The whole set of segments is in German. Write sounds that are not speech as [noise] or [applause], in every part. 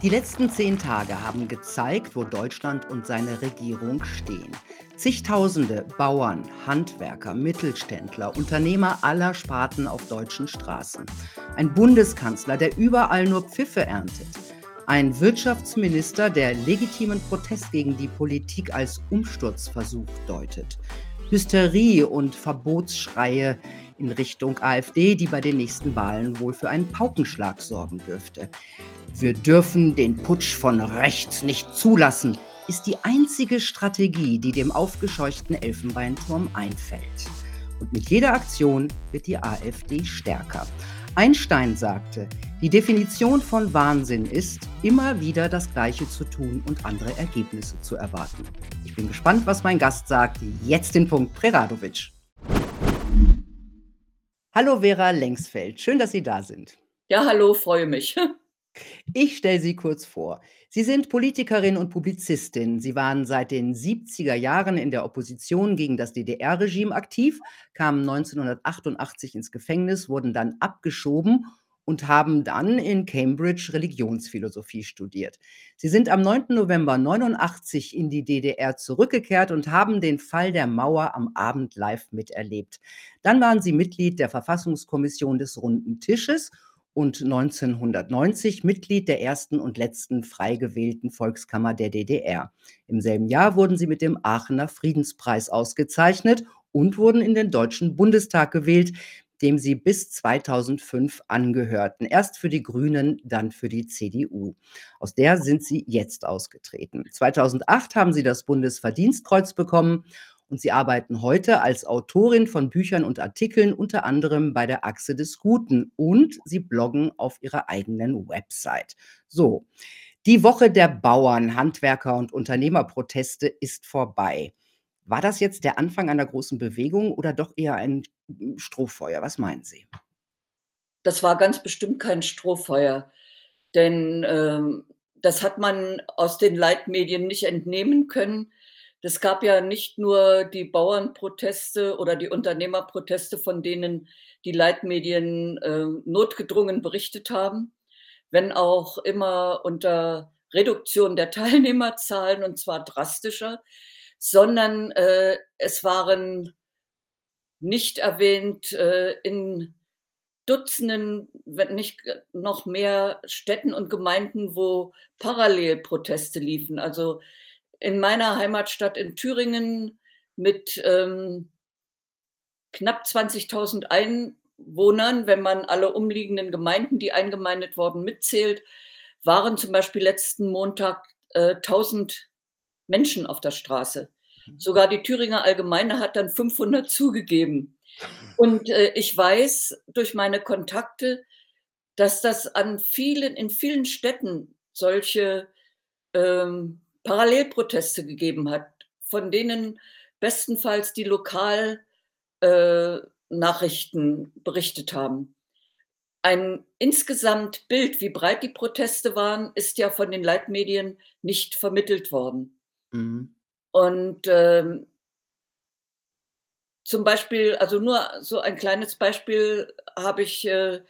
Die letzten zehn Tage haben gezeigt, wo Deutschland und seine Regierung stehen. Zigtausende Bauern, Handwerker, Mittelständler, Unternehmer aller Sparten auf deutschen Straßen. Ein Bundeskanzler, der überall nur Pfiffe erntet. Ein Wirtschaftsminister, der legitimen Protest gegen die Politik als Umsturzversuch deutet. Hysterie und Verbotsschreie in Richtung AfD, die bei den nächsten Wahlen wohl für einen Paukenschlag sorgen dürfte. Wir dürfen den Putsch von rechts nicht zulassen, ist die einzige Strategie, die dem aufgescheuchten Elfenbeinturm einfällt. Und mit jeder Aktion wird die AfD stärker. Einstein sagte, die Definition von Wahnsinn ist, immer wieder das Gleiche zu tun und andere Ergebnisse zu erwarten. Ich bin gespannt, was mein Gast sagt. Jetzt den Punkt Preradovic. Hallo Vera Lengsfeld, schön, dass Sie da sind. Ja, hallo, freue mich. [laughs] Ich stelle Sie kurz vor. Sie sind Politikerin und Publizistin. Sie waren seit den 70er Jahren in der Opposition gegen das DDR-Regime aktiv, kamen 1988 ins Gefängnis, wurden dann abgeschoben und haben dann in Cambridge Religionsphilosophie studiert. Sie sind am 9. November 89 in die DDR zurückgekehrt und haben den Fall der Mauer am Abend live miterlebt. Dann waren Sie Mitglied der Verfassungskommission des Runden Tisches und 1990 Mitglied der ersten und letzten frei gewählten Volkskammer der DDR. Im selben Jahr wurden sie mit dem Aachener Friedenspreis ausgezeichnet und wurden in den Deutschen Bundestag gewählt, dem sie bis 2005 angehörten. Erst für die Grünen, dann für die CDU. Aus der sind sie jetzt ausgetreten. 2008 haben sie das Bundesverdienstkreuz bekommen und Sie arbeiten heute als Autorin von Büchern und Artikeln unter anderem bei der Achse des Guten und Sie bloggen auf Ihrer eigenen Website. So, die Woche der Bauern, Handwerker und Unternehmerproteste ist vorbei. War das jetzt der Anfang einer großen Bewegung oder doch eher ein Strohfeuer? Was meinen Sie? Das war ganz bestimmt kein Strohfeuer, denn ähm, das hat man aus den Leitmedien nicht entnehmen können. Es gab ja nicht nur die Bauernproteste oder die Unternehmerproteste, von denen die Leitmedien äh, notgedrungen berichtet haben, wenn auch immer unter Reduktion der [laughs] Teilnehmerzahlen und zwar drastischer, sondern äh, es waren nicht erwähnt äh, in Dutzenden, wenn nicht noch mehr Städten und Gemeinden, wo Parallelproteste liefen. Also in meiner Heimatstadt in Thüringen mit ähm, knapp 20.000 Einwohnern, wenn man alle umliegenden Gemeinden, die eingemeindet worden, mitzählt, waren zum Beispiel letzten Montag äh, 1000 Menschen auf der Straße. Mhm. Sogar die Thüringer Allgemeine hat dann 500 zugegeben. Und äh, ich weiß durch meine Kontakte, dass das an vielen, in vielen Städten solche ähm, Parallelproteste gegeben hat, von denen bestenfalls die Lokalnachrichten äh, berichtet haben. Ein insgesamt Bild, wie breit die Proteste waren, ist ja von den Leitmedien nicht vermittelt worden. Mhm. Und ähm, zum Beispiel, also nur so ein kleines Beispiel habe ich äh,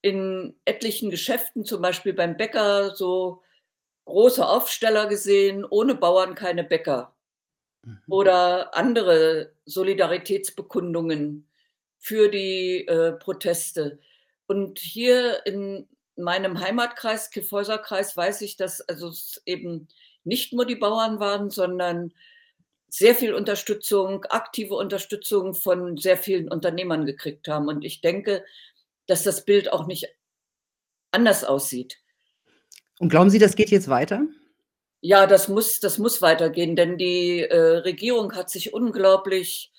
in etlichen Geschäften, zum Beispiel beim Bäcker, so große Aufsteller gesehen, ohne Bauern keine Bäcker. Mhm. Oder andere Solidaritätsbekundungen für die äh, Proteste. Und hier in meinem Heimatkreis, Kyffhäuserkreis, weiß ich, dass also es eben nicht nur die Bauern waren, sondern sehr viel Unterstützung, aktive Unterstützung von sehr vielen Unternehmern gekriegt haben. Und ich denke, dass das Bild auch nicht anders aussieht. Und glauben Sie, das geht jetzt weiter? Ja, das muss, das muss weitergehen, denn die äh, Regierung hat sich unglaublich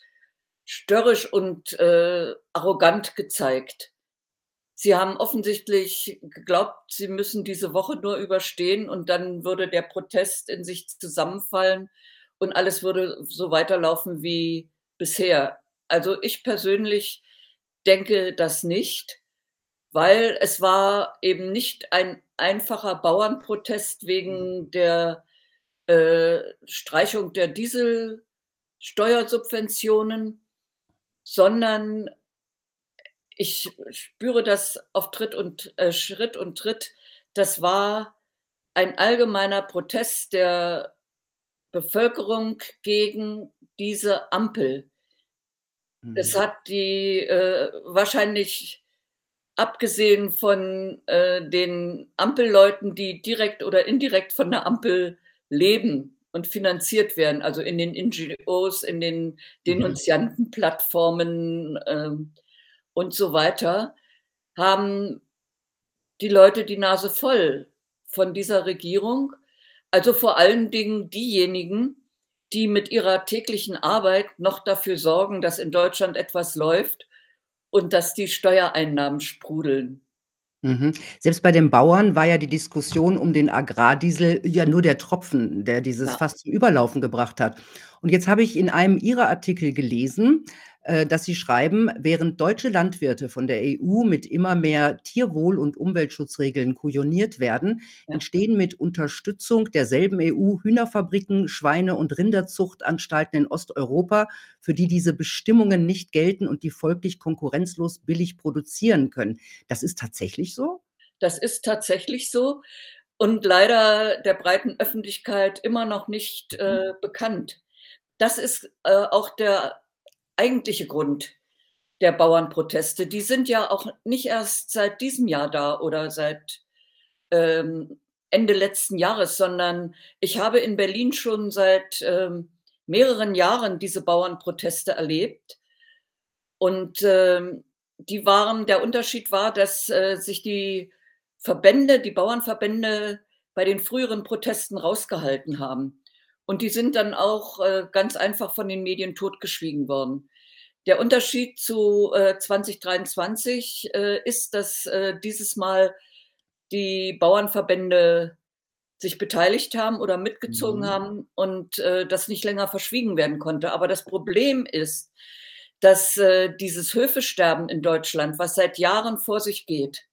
störrisch und äh, arrogant gezeigt. Sie haben offensichtlich geglaubt, sie müssen diese Woche nur überstehen und dann würde der Protest in sich zusammenfallen und alles würde so weiterlaufen wie bisher. Also ich persönlich denke das nicht weil es war eben nicht ein einfacher Bauernprotest wegen mhm. der äh, Streichung der Dieselsteuersubventionen, sondern ich spüre das auf Tritt und äh, Schritt und Tritt. Das war ein allgemeiner Protest der Bevölkerung gegen diese Ampel. Es Mhm. hat die, äh, wahrscheinlich abgesehen von, äh, den Ampelleuten, die direkt oder indirekt von der Ampel leben und finanziert werden, also in den NGOs, in den Mhm. Denunziantenplattformen, ähm, und so weiter, haben die Leute die Nase voll von dieser Regierung. Also, vor allen Dingen diejenigen, die mit ihrer täglichen Arbeit noch dafür sorgen, dass in Deutschland etwas läuft und dass die Steuereinnahmen sprudeln. Mhm. Selbst bei den Bauern war ja die Diskussion um den Agrardiesel ja nur der Tropfen, der dieses Ja. Fass zum Überlaufen gebracht hat. Und jetzt habe ich in einem Ihrer Artikel gelesen, dass Sie schreiben: „Während deutsche Landwirte von der EU mit immer mehr Tierwohl und Umweltschutzregeln kujoniert werden, entstehen mit Unterstützung derselben EU Hühnerfabriken, Schweine und Rinderzuchtanstalten in Osteuropa, für die diese Bestimmungen nicht gelten und die folglich konkurrenzlos billig produzieren können.“ Das ist tatsächlich so? Das ist tatsächlich so und leider der breiten Öffentlichkeit immer noch nicht, Mhm. äh, bekannt. Das ist, äh, auch der eigentliche Grund der Bauernproteste. Die sind ja auch nicht erst seit diesem Jahr da oder seit, ähm, Ende letzten Jahres, sondern ich habe in Berlin schon seit, ähm, mehreren Jahren diese Bauernproteste erlebt. Und, ähm, die waren der Unterschied war, dass, äh, sich die Verbände die Bauernverbände bei den früheren Protesten rausgehalten haben. Und die sind dann auch, äh, ganz einfach von den Medien totgeschwiegen worden. Der Unterschied zu, äh, 2023, äh, ist, dass, äh, dieses Mal die Bauernverbände sich beteiligt haben oder mitgezogen Mhm. haben und, äh, das nicht länger verschwiegen werden konnte. Aber das Problem ist, dass, äh, dieses Höfesterben in Deutschland, was seit Jahren vor sich geht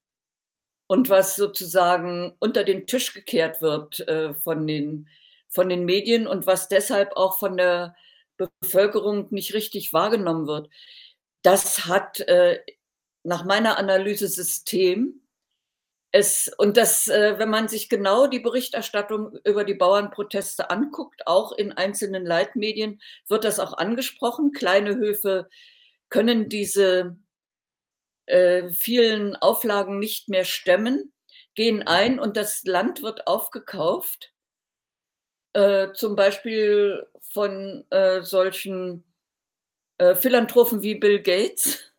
und was sozusagen unter den Tisch gekehrt wird, äh, von den von den Medien und was deshalb auch von der Bevölkerung nicht richtig wahrgenommen wird, das hat, äh, nach meiner Analyse System. Es und das, äh wenn man sich genau die Berichterstattung über die Bauernproteste anguckt, auch in einzelnen Leitmedien, wird das auch angesprochen. Kleine Höfe können diese äh, vielen Auflagen nicht mehr stemmen, gehen ein und das Land wird aufgekauft äh, zum Beispiel von, äh, solchen, äh, Philanthropen wie Bill Gates,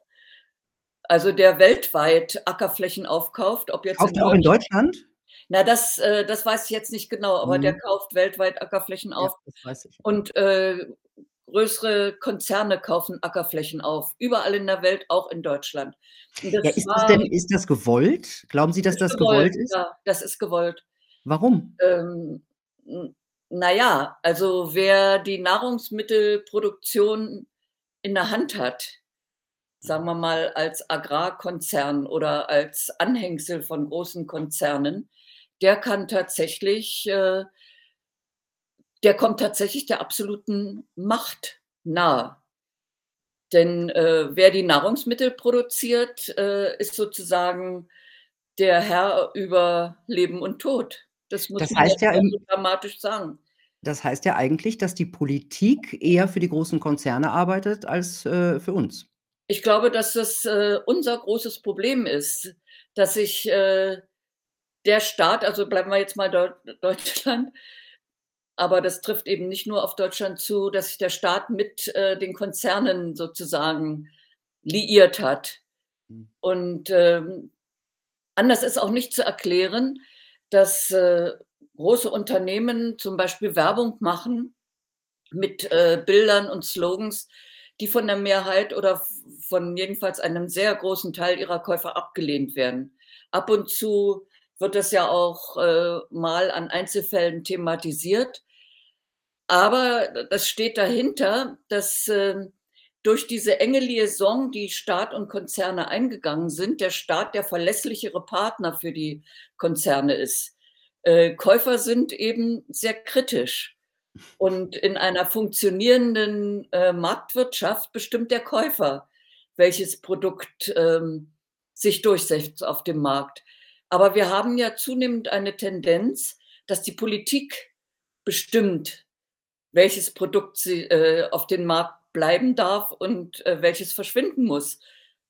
also der weltweit Ackerflächen aufkauft, ob jetzt Kauft er auch in Deutsch Deutschland? Na, das äh, das weiß ich jetzt nicht genau, aber der Mhm. kauft weltweit Ackerflächen auf das ja. und, äh, größere Konzerne kaufen Ackerflächen auf, überall in der Welt, auch in Deutschland. Und Ja, das ist das war denn ist das gewollt? Glauben Sie, dass das gewollt, gewollt ist? ja, das ist gewollt. Warum? Ähm, n na ja, also wer die Nahrungsmittelproduktion in der Hand hat, sagen wir mal als Agrarkonzern oder als Anhängsel von großen Konzernen, der kann tatsächlich, äh der kommt tatsächlich der absoluten Macht nahe. Denn, äh, wer die Nahrungsmittel produziert, äh, ist sozusagen der Herr über Leben und Tod. Das muss Das man heißt jetzt ja im dramatisch sagen. Das heißt ja eigentlich, dass die Politik eher für die großen Konzerne arbeitet als, äh, für uns. Ich glaube, dass das, äh, unser großes Problem ist, dass sich, äh, der Staat also bleiben wir jetzt mal Deu [laughs] Deutschland, aber das trifft eben nicht nur auf Deutschland zu, dass sich der Staat mit, äh, den Konzernen sozusagen liiert hat. Mhm. Und, ähm, anders ist auch nicht zu erklären, dass, äh, große Unternehmen zum Beispiel Werbung machen mit, äh, Bildern und Slogans, die von der Mehrheit oder von jedenfalls einem sehr großen Teil ihrer Käufer abgelehnt werden. Ab und zu wird das ja auch, äh, mal an Einzelfällen thematisiert. Aber das steht dahinter, dass, ähm, durch diese enge Liaison, die Staat und Konzerne eingegangen sind, der Staat der verlässlichere Partner für die Konzerne ist. Äh, Käufer sind eben sehr kritisch und in einer funktionierenden, äh, Marktwirtschaft bestimmt der Käufer, welches Produkt, ähm, sich durchsetzt auf dem Markt. Aber wir haben ja zunehmend eine Tendenz, dass die Politik bestimmt, welches Produkt sie, äh, auf den Markt bleiben darf und, äh, welches verschwinden muss.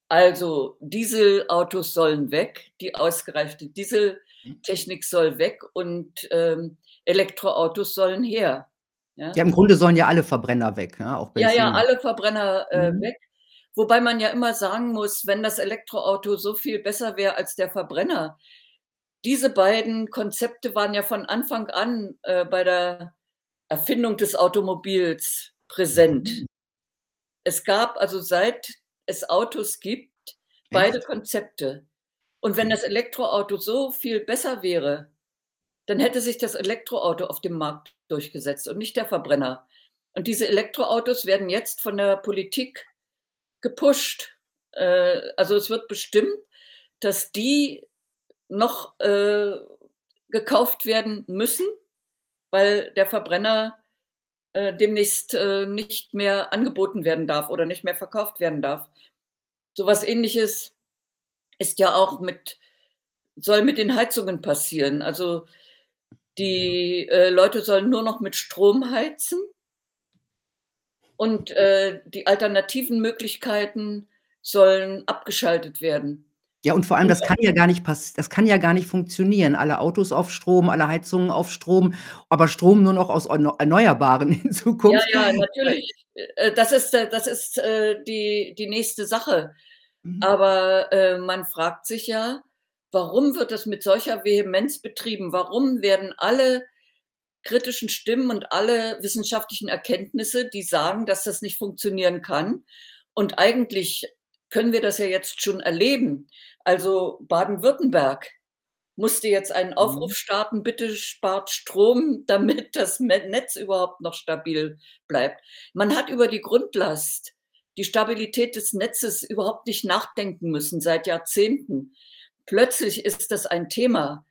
Also, Dieselautos sollen weg, die ausgereifte Dieseltechnik soll weg und, ähm, Elektroautos sollen her, ja? Ja, im Grunde sollen ja alle Verbrenner weg, ja, auch Ja, ja, Benziner. alle Verbrenner, äh, Mhm. weg. Wobei man ja immer sagen muss, wenn das Elektroauto so viel besser wäre als der Verbrenner diese beiden Konzepte waren ja von Anfang an, äh, bei der Erfindung des Automobils präsent. Es gab also, seit es Autos gibt, beide Echt? Konzepte. Und wenn Okay. das Elektroauto so viel besser wäre, dann hätte sich das Elektroauto auf dem Markt durchgesetzt und nicht der Verbrenner. Und diese Elektroautos werden jetzt von der Politik gepusht. Äh, also, es wird bestimmt, dass die noch, äh, gekauft werden müssen, weil der Verbrenner, äh, demnächst, äh, nicht mehr angeboten werden darf oder nicht mehr verkauft werden darf. So was Ähnliches ist ja auch mit soll mit den Heizungen passieren. Also, die, äh, Leute sollen nur noch mit Strom heizen und, äh, die alternativen Möglichkeiten sollen abgeschaltet werden. Ja, und vor allem, das kann ja gar nicht pass das kann ja gar nicht funktionieren. Alle Autos auf Strom, alle Heizungen auf Strom, aber Strom nur noch aus erneu Erneuerbaren [laughs] in Ja, Zukunft. ja, Äh natürlich. Äh, das ist äh, das ist, äh, die die nächste Sache. Mhm. Aber, äh, man fragt sich ja: „Warum wird das mit solcher Vehemenz betrieben? Warum werden alle kritischen Stimmen und alle wissenschaftlichen Erkenntnisse, die sagen, dass das nicht funktionieren kann und eigentlich können wir das ja jetzt schon erleben. Also, Baden-Württemberg musste jetzt einen Mhm. Aufruf starten: „Bitte spart Strom, [laughs] damit das Netz überhaupt noch stabil bleibt.“ Man hat über die Grundlast, die Stabilität des Netzes überhaupt nicht nachdenken müssen seit Jahrzehnten. Plötzlich ist das ein Thema,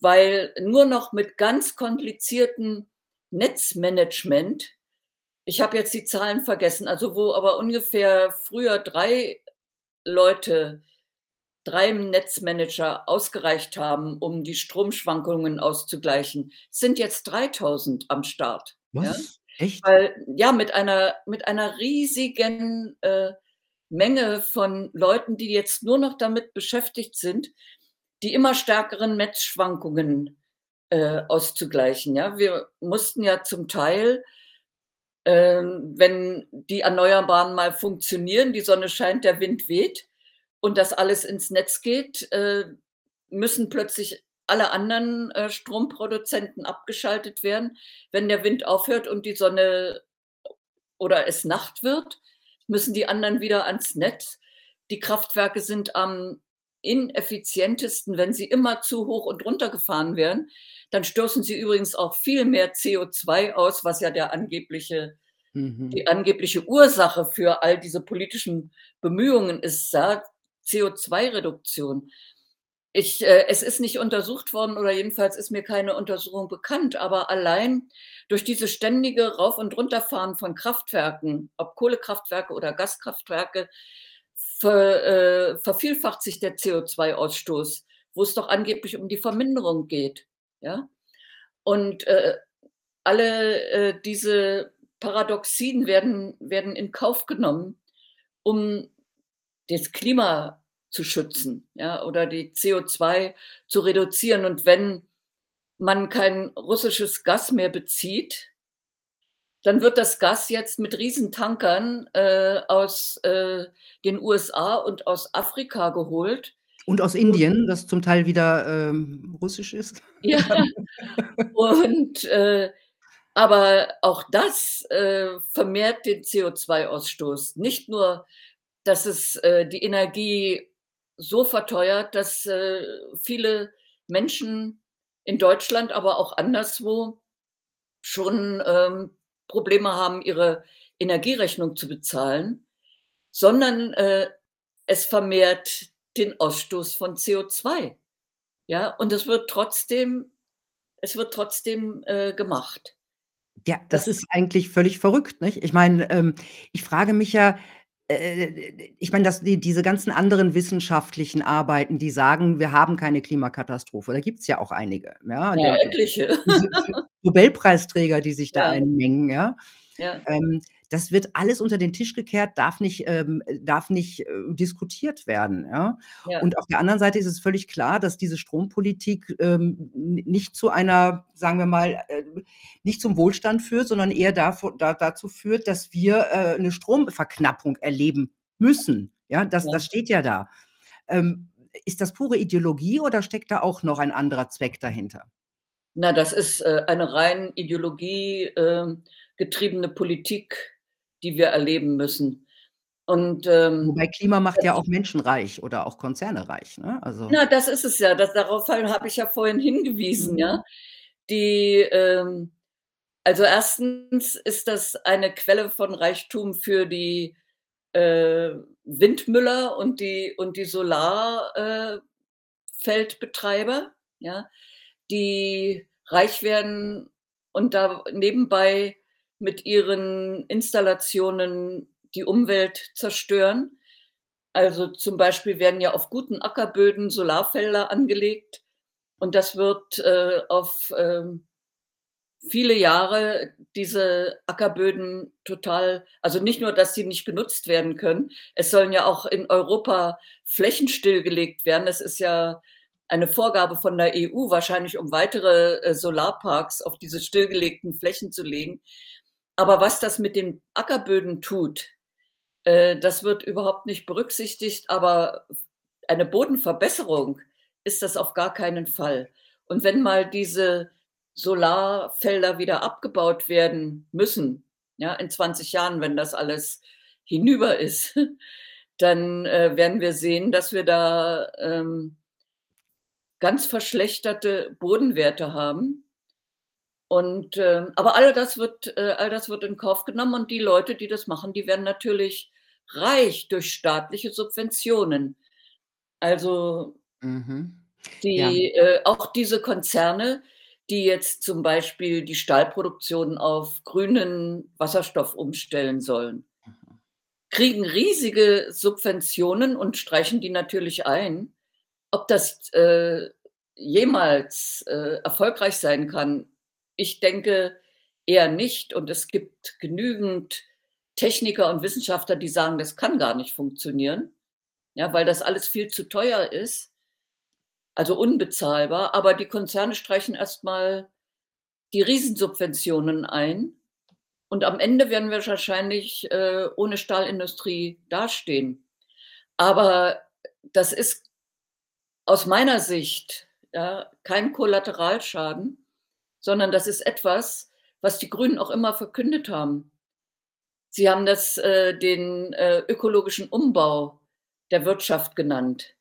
weil nur noch mit ganz komplizierten Netzmanagement ich habe jetzt die Zahlen vergessen, also, wo aber ungefähr früher 3 Leute, 3 Netzmanager ausgereicht haben, um die Stromschwankungen auszugleichen, sind jetzt 3.000 am Start, ja? Was? Echt? Weil ja, mit einer mit einer riesigen, äh, Menge von Leuten, die jetzt nur noch damit beschäftigt sind, die immer stärkeren Netzschwankungen, äh, auszugleichen, ja? Wir mussten ja zum Teil ähm, wenn die Erneuerbaren mal funktionieren, die Sonne scheint, der Wind weht und das alles ins Netz geht, äh, müssen plötzlich alle anderen, äh, Stromproduzenten abgeschaltet werden. Wenn der Wind aufhört und die Sonne oder es Nacht wird, müssen die anderen wieder ans Netz. Die Kraftwerke sind am ineffizientesten, wenn sie immer zu hoch und runtergefahren werden. Dann stoßen sie übrigens auch viel mehr CO2 aus, was ja der angebliche Mhm. die angebliche Ursache für all diese politischen Bemühungen ist, sagt CO2-Reduktion. Ich äh, es ist nicht untersucht worden oder jedenfalls ist mir keine Untersuchung bekannt, aber allein durch dieses ständige Rauf und Runterfahren von Kraftwerken, ob Kohlekraftwerke oder Gaskraftwerke, ver äh, vervielfacht sich der CO2-Ausstoß, wo es doch angeblich um die Verminderung geht, ja? Und, äh, alle, äh, diese Paradoxien werden werden in Kauf genommen, um das Klima zu schützen, ja, oder die CO2 zu reduzieren. Und wenn man kein russisches Gas mehr bezieht dann wird das Gas jetzt mit Riesentankern, äh, aus, äh, den USA und aus Afrika geholt. Und aus Indien, das zum Teil wieder, ähm, russisch ist. Ja, und, äh aber auch das, äh, vermehrt den CO2-Ausstoß. Nicht nur, dass es, äh, die Energie so verteuert, dass, äh, viele Menschen in Deutschland, aber auch anderswo schon, ähm, Probleme haben, ihre Energierechnung zu bezahlen, sondern, äh, es vermehrt den Ausstoß von CO2, ja? Und es wird trotzdem es wird trotzdem, äh, gemacht. Ja, das Das ist eigentlich völlig verrückt, nicht? Ich meine, ähm, ich frage mich ja ich meine, dass die diese ganzen anderen wissenschaftlichen Arbeiten, die sagen, wir haben keine Klimakatastrophe, da gibt's ja auch einige, ja, Ja, etliche. Nobelpreisträger, die sich da Ja. einmengen, ja. Ja. Ähm, das wird alles unter den Tisch gekehrt, darf nicht ähm, darf nicht, äh, diskutiert werden, ja? Ja. Und auf der anderen Seite ist es völlig klar, dass diese Strompolitik, ähm, nicht zu einer, sagen wir mal, äh nicht zum Wohlstand führt, sondern eher davu da dazu führt, dass wir, äh, 'ne Stromverknappung erleben müssen, ja? Das Ja. das steht ja da. Ähm, ist das pure Ideologie oder steckt da auch noch ein anderer Zweck dahinter? Na, das ist, äh, eine rein Ideologie, ähm, getriebene Politik, die wir erleben müssen. Und, ähm, Wobei Klima macht ja auch Menschen reich oder auch Konzerne reich, ne? Also Na, das ist es ja. Das darauf habe ich ja vorhin hingewiesen, Mhm. ja? Die, ähm also, 1. ist das eine Quelle von Reichtum für die, äh, Windmüller und die und die Solar äh, ja, die reich werden und da nebenbei mit ihren Installationen die Umwelt zerstören. Also, zum Beispiel werden ja auf guten Ackerböden Solarfelder angelegt und das wird, äh, auf, ähm, viele Jahre diese Ackerböden total also, nicht nur, dass sie nicht genutzt werden können, es sollen ja auch in Europa Flächen stillgelegt werden. Es ist ja eine Vorgabe von der EU, wahrscheinlich um weitere, äh, Solarparks auf diese stillgelegten Flächen zu legen. Aber was das mit den Ackerböden tut, äh, das wird überhaupt nicht berücksichtigt, aber eine Bodenverbesserung ist das auf gar keinen Fall. Und wenn mal diese Solarfelder wieder abgebaut werden müssen, ja, in 20 Jahren, wenn das alles hinüber ist, [laughs] dann, äh, werden wir sehen, dass wir da, ähm ganz verschlechterte Bodenwerte haben. Und, ähm aber all das wird äh, all das wird in Kauf genommen und die Leute, die das machen, die werden natürlich reich durch staatliche Subventionen. Also Mhm. Ja. die äh, auch diese Konzerne, die jetzt zum Beispiel die Stahlproduktion auf grünen Wasserstoff umstellen sollen Mhm. kriegen riesige Subventionen und streichen die natürlich ein. Ob das, äh, jemals, äh, erfolgreich sein kann, ich denke eher nicht. Und es gibt genügend Techniker und Wissenschaftler, die sagen, das kann gar nicht funktionieren, ja, weil das alles viel zu teuer ist also, unbezahlbar, aber die Konzerne streichen erst mal die Riesensubventionen ein. Und am Ende werden wir wahrscheinlich, äh, ohne Stahlindustrie dastehen. Aber das ist aus meiner Sicht, ja, kein Kollateralschaden, sondern das ist etwas, was die Grünen auch immer verkündet haben. Sie haben das, äh den, äh, ökologischen Umbau der Wirtschaft genannt.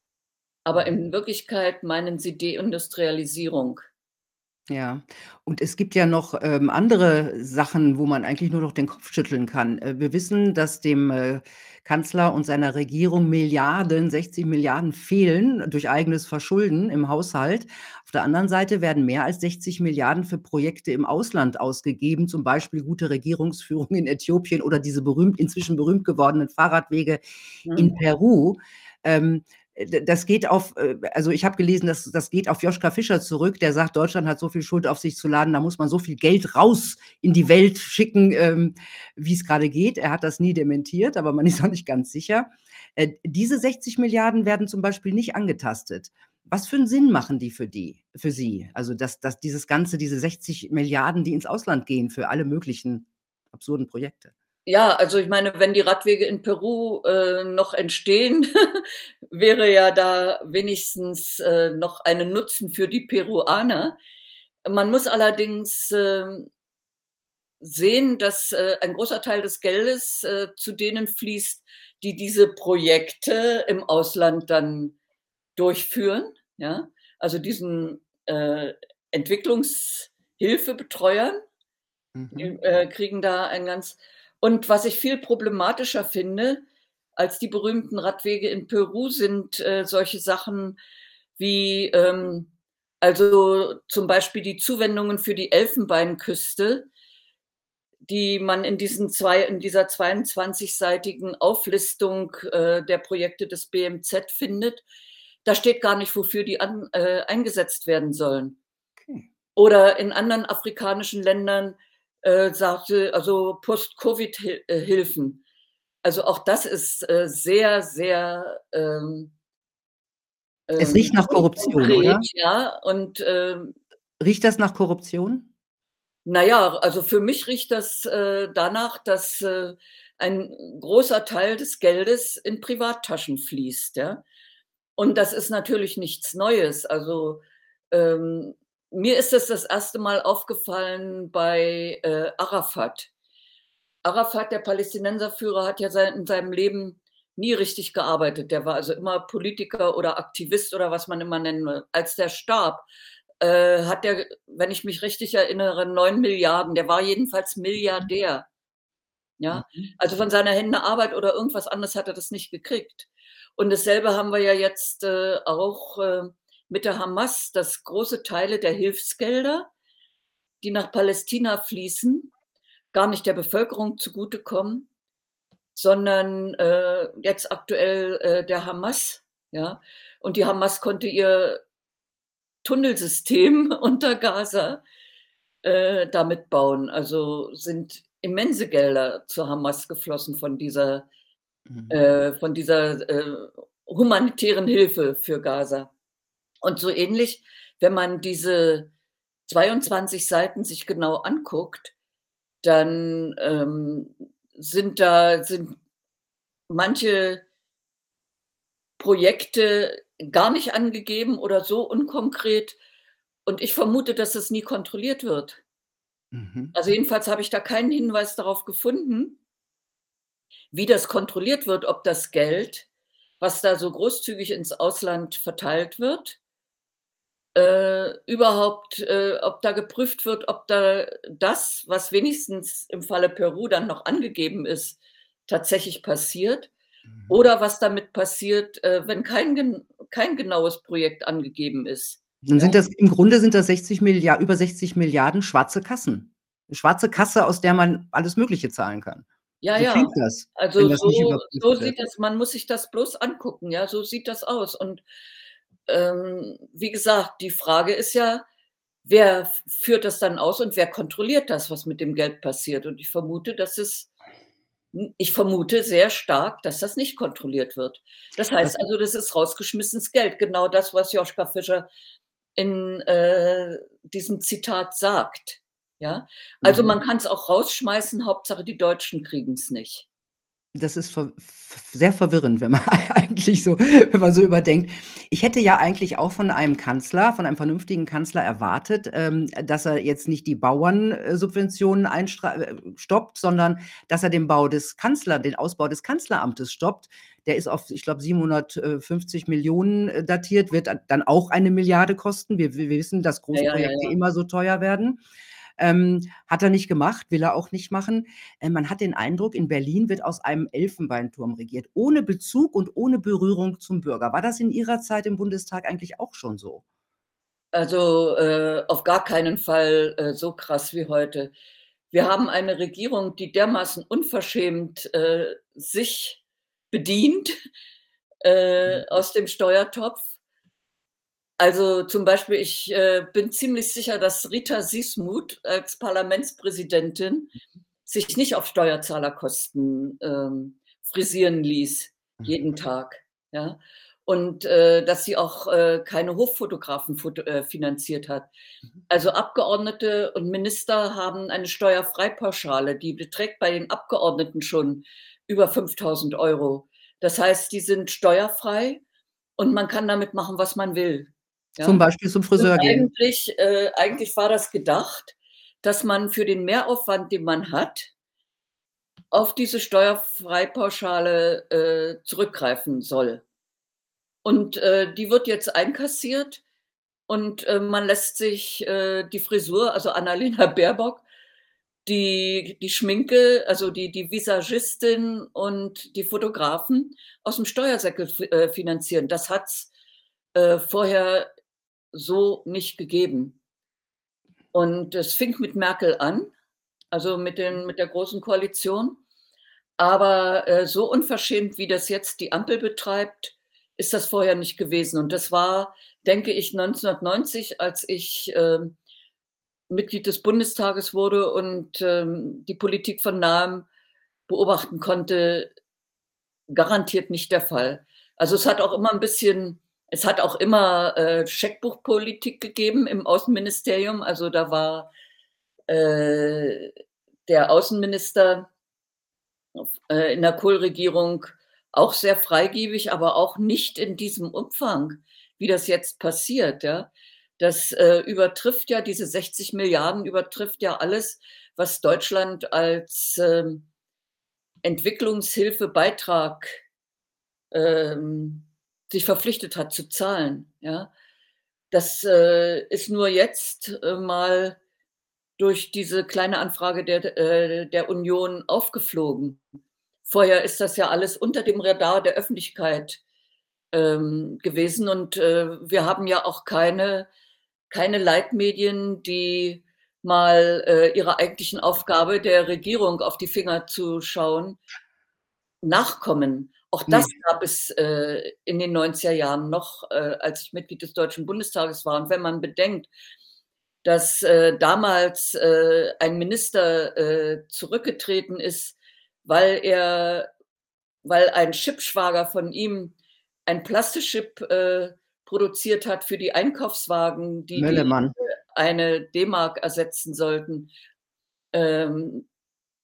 Aber in Wirklichkeit meinen sie Deindustrialisierung. Ja. Und es gibt ja noch, ähm, andere Sachen, wo man eigentlich nur noch den Kopf schütteln kann. Äh, wir wissen, dass dem, äh, Kanzler und seiner Regierung Milliarden, 60 Milliarden fehlen durch eigenes Verschulden im Haushalt. Auf der anderen Seite werden mehr als 60 Milliarden für Projekte im Ausland ausgegeben, zum Beispiel gute Regierungsführung in Äthiopien oder diese berühmt inzwischen berühmt gewordenen Fahrradwege in Mhm. Peru. Ähm, äh, das geht auf äh, also, ich habe gelesen, das das geht auf Joschka Fischer zurück, der sagt: „Deutschland hat so viel Schuld auf sich zu laden, da muss man so viel Geld raus in die Welt schicken, ähm, wie's grade geht.“ Er hat das nie dementiert, aber man [laughs] ist auch nicht ganz sicher. Äh, diese 60 Milliarden werden zum Beispiel nicht angetastet. Was für 'n Sinn machen die für die für Sie? Also, dass dass dieses Ganze diese 60 Milliarden, die ins Ausland gehen für alle möglichen absurden Projekte. Ja, also, ich meine, wenn die Radwege in Peru, äh, noch entstehen, [laughs] wäre ja da wenigstens, äh, noch einen Nutzen für die Peruaner. Man muss allerdings, ähm sehen, dass, äh, ein großer Teil des Geldes, äh, zu denen fließt, die diese Projekte im Ausland dann durchführen, ja? Also, diesen, äh, Entwicklungshilfebetreuern, die, Mhm. äh, kriegen da ein ganz und was ich viel problematischer finde als die berühmten Radwege in Peru sind, äh, solche Sachen wie, ähm also, zum Beispiel die Zuwendungen für die Elfenbeinküste die man in diesen zwei in dieser 22-seitigen Auflistung, äh, der Projekte des BMZ findet, da steht gar nicht, wofür die an äh, eingesetzt werden sollen. Okay. Oder in anderen afrikanischen Ländern äh, sagte also Post-Covid-Hilfen. Also auch das ist äh, sehr, sehr ähm, es riecht nach ähm, Korruption, konkret, oder? Ja, und ähm, riecht das nach Korruption? Naja, also für mich riecht das äh, danach, dass äh, ein großer Teil des Geldes in Privattaschen fließt, ja. Und das ist natürlich nichts Neues. Also ähm, mir ist es das, das erste Mal aufgefallen bei äh, Arafat. Arafat, der Palästinenserführer, hat ja sein, in seinem Leben nie richtig gearbeitet. Der war also immer Politiker oder Aktivist oder was man immer nennen will. Als der starb, äh, hat der, wenn ich mich richtig erinnere, neun Milliarden. Der war jedenfalls Milliardär. Ja, mhm. also von seiner Hände Arbeit oder irgendwas anderes hat er das nicht gekriegt. Und dasselbe haben wir ja jetzt äh, auch äh, mit der Hamas, dass große Teile der Hilfsgelder, die nach Palästina fließen, gar nicht der Bevölkerung zugutekommen, sondern äh, jetzt aktuell äh, der Hamas. Ja? Und die Hamas konnte ihr Tunnelsystem [laughs] unter Gaza äh, damit bauen. Also sind immense Gelder zur Hamas geflossen von dieser mhm. äh, von dieser äh, humanitären Hilfe für Gaza. Und so ähnlich, wenn man diese 22 Seiten sich genau anguckt, dann ähm, sind da sind manche Projekte gar nicht angegeben oder so unkonkret. Und ich vermute, dass es nie kontrolliert wird. Mhm. Also jedenfalls habe ich da keinen Hinweis darauf gefunden, wie das kontrolliert wird, ob das Geld, was da so großzügig ins Ausland verteilt wird, äh, überhaupt, äh, ob da geprüft wird, ob da das, was wenigstens im Falle Peru dann noch angegeben ist, tatsächlich passiert. Mhm. Oder was damit passiert, äh, wenn kein, kein genaues Projekt angegeben ist. Dann sind das im Grunde sind das 60 Milliarden, über 60 Milliarden schwarze Kassen. Eine schwarze Kasse, aus der man alles Mögliche zahlen kann. Ja, so ja. Das, also so, so sieht das, man muss sich das bloß angucken, ja, so sieht das aus. Und ähm, wie gesagt, die Frage ist ja, wer führt das dann aus und wer kontrolliert das, was mit dem Geld passiert? Und ich vermute, dass es, ich vermute sehr stark, dass das nicht kontrolliert wird. Das heißt also, das ist rausgeschmissenes Geld. Genau das, was Joschka Fischer in äh, diesem Zitat sagt. Ja, also mhm. man kann es auch rausschmeißen, Hauptsache die Deutschen kriegen es nicht. Das ist ver sehr verwirrend, wenn man [laughs] eigentlich so wenn man so überdenkt. Ich hätte ja eigentlich auch von einem Kanzler von einem vernünftigen Kanzler erwartet, ähm, dass er jetzt nicht die Bauernsubventionen äh, stoppt, sondern dass er den Bau des Kanzler den Ausbau des Kanzleramtes stoppt. Der ist auf, ich glaube, 750 Millionen äh, datiert, wird dann auch eine Milliarde kosten. Wir wir wissen, dass große Ja, ja, ja, Projekte ja. immer so teuer werden. Ähm, hat er nicht gemacht, will er auch nicht machen. Äh, man hat den Eindruck, in Berlin wird aus einem Elfenbeinturm regiert, ohne Bezug und ohne Berührung zum Bürger. War das in Ihrer Zeit im Bundestag eigentlich auch schon so? Also äh, auf gar keinen Fall äh, so krass wie heute. Wir haben eine Regierung, die dermaßen unverschämt äh, sich bedient äh, mhm. aus dem Steuertopf also zum Beispiel, ich äh, bin ziemlich sicher, dass Rita Sismuth als Parlamentspräsidentin sich nicht auf Steuerzahlerkosten ähm, frisieren ließ, jeden mhm. Tag. Ja? Und äh, dass sie auch äh, keine Hoffotografen äh, finanziert hat. Mhm. Also Abgeordnete und Minister haben eine Steuerfreipauschale, die beträgt bei den Abgeordneten schon über 5000 Euro. Das heißt, die sind steuerfrei und man kann damit machen, was man will. Ja? Zum Beispiel zum Friseur gehen. Eigentlich, äh, eigentlich war das gedacht, dass man für den Mehraufwand, den man hat, auf diese Steuerfreipauschale äh, zurückgreifen soll. Und äh, die wird jetzt einkassiert und äh, man lässt sich äh, die Frisur, also Annalena [laughs] Baerbock, die, die Schminke, also die, die Visagistin und die Fotografen aus dem Steuersäckel äh, finanzieren. Das hat's äh, vorher so nicht gegeben. Und es fing mit Merkel an. also mit den mit der großen Koalition. Aber, äh, so unverschämt, wie das jetzt die Ampel betreibt, ist das vorher nicht gewesen. Und das war, denke ich, 1990, als ich, ähm, Mitglied des Bundestages wurde und, ähm, die Politik von Nahem beobachten konnte, garantiert nicht der Fall. Also, es hat auch immer ein bisschen es hat auch immer, äh, Scheckbuchpolitik gegeben im Außenministerium. Also, da war, äh, der Außenminister äh, in der Kohl-Regierung auch sehr freigebig, aber auch nicht in diesem Umfang, wie das jetzt passiert, ja. Das, äh, übertrifft ja diese 60 Milliarden übertrifft ja alles, was Deutschland als, ähm, Entwicklungshilfebeitrag, ähm, sich verpflichtet hat zu zahlen, ja. Das, äh, ist nur jetzt, äh, mal durch diese kleine Anfrage der äh, der Union aufgeflogen. Vorher ist das ja alles unter dem Radar der Öffentlichkeit, ähm, gewesen und, äh, wir haben ja auch keine keine Leitmedien, die mal, äh, ihrer eigentlichen Aufgabe der Regierung auf die Finger zu schauen, nachkommen. Auch das Ne. gab es, äh, in den 90er Jahren noch, äh, als ich Mitglied des Deutschen Bundestages war. Und wenn man bedenkt, dass, äh, damals, äh, ein Minister, äh, zurückgetreten ist, weil er weil ein Chipschwager von ihm ein Plastikchip, äh, produziert hat für die Einkaufswagen, die die, eine D-Mark ersetzen sollten, ähm,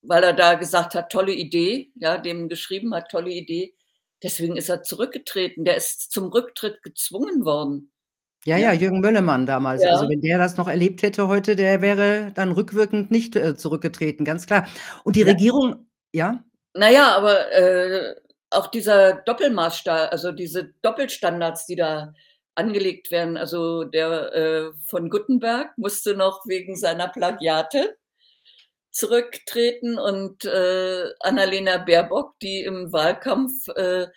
weil er da gesagt hat: „Tolle Idee“, ja, dem geschrieben hat: „Tolle Idee.“ Deswegen ist er zurückgetreten. Der ist zum Rücktritt gezwungen worden. Ja, Ja. Jürgen Möllemann damals. Also, Ja. wenn der das noch erlebt hätte heute, der wäre dann rückwirkend nicht, äh, zurückgetreten, ganz klar. Und die Ja. Regierung ja? Na ja, aber, äh, auch dieser Doppelmaßsta also, diese Doppelstandards, die da angelegt werden. Also, der, äh, von Guttenberg musste noch wegen seiner Plagiate zurücktreten und, äh, Annalena Baerbock, die im Wahlkampf, äh,